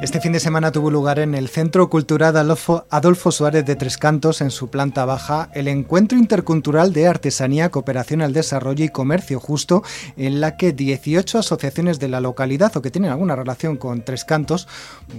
Este fin de semana tuvo lugar en el Centro Cultural Adolfo, Suárez de Tres Cantos, en su planta baja, el Encuentro Intercultural de Artesanía, Cooperación al Desarrollo y Comercio Justo, en la que 18 asociaciones de la localidad o que tienen alguna relación con Tres Cantos,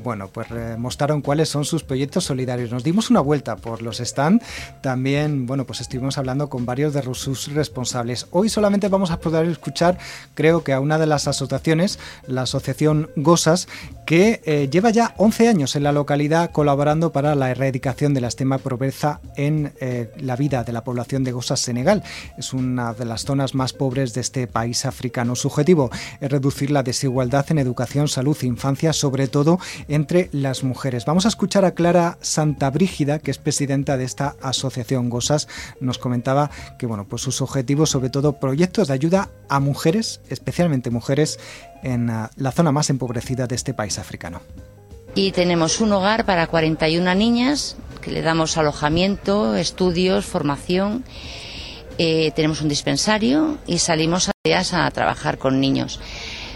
bueno, pues eh, mostraron cuáles son sus proyectos solidarios. Nos dimos una vuelta por los stands, también, bueno, pues estuvimos hablando con varios de sus responsables. Hoy solamente vamos a poder escuchar, creo que a una de las asociaciones, la Asociación Gosas, que eh, lleva ya 11 años en la localidad colaborando para la erradicación de la extrema pobreza en eh, la vida de la población de Gosas, Senegal. Es una de las zonas más pobres de este país africano. Su objetivo es reducir la desigualdad en educación, salud e infancia, sobre todo entre las mujeres. Vamos a escuchar a Clara Santabrígida, que es presidenta de esta asociación Gosas. Nos comentaba que bueno, pues sus objetivos, sobre todo proyectos de ayuda a mujeres, especialmente mujeres en ah, la zona más empobrecida de este país africano. Y tenemos un hogar para 41 niñas que le damos alojamiento, estudios, formación. Eh, tenemos un dispensario y salimos a días a trabajar con niños,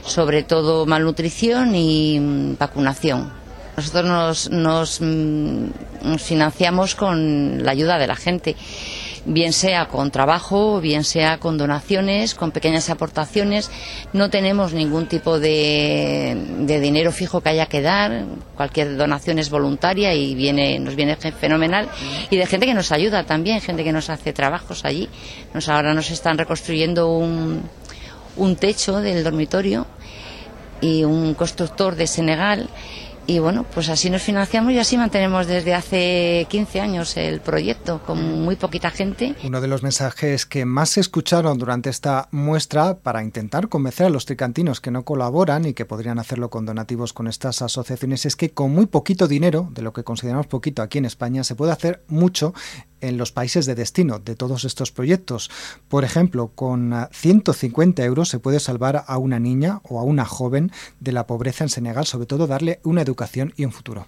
sobre todo malnutrición y mm, vacunación. Nosotros nos, mm, nos financiamos con la ayuda de la gente bien sea con trabajo, bien sea con donaciones, con pequeñas aportaciones. No tenemos ningún tipo de, dinero fijo que haya que dar. Cualquier donación es voluntaria y viene, nos viene fenomenal. Y de gente que nos ayuda también, gente que nos hace trabajos allí. Nos, ahora nos están reconstruyendo un, un techo del dormitorio y un constructor de Senegal y bueno, pues así nos financiamos y así mantenemos desde hace 15 años el proyecto con muy poquita gente. Uno de los mensajes que más se escucharon durante esta muestra para intentar convencer a los tricantinos que no colaboran y que podrían hacerlo con donativos con estas asociaciones es que con muy poquito dinero, de lo que consideramos poquito aquí en España, se puede hacer mucho en los países de destino de todos estos proyectos. Por ejemplo, con 150 euros se puede salvar a una niña o a una joven de la pobreza en Senegal, sobre todo darle una educación y un futuro.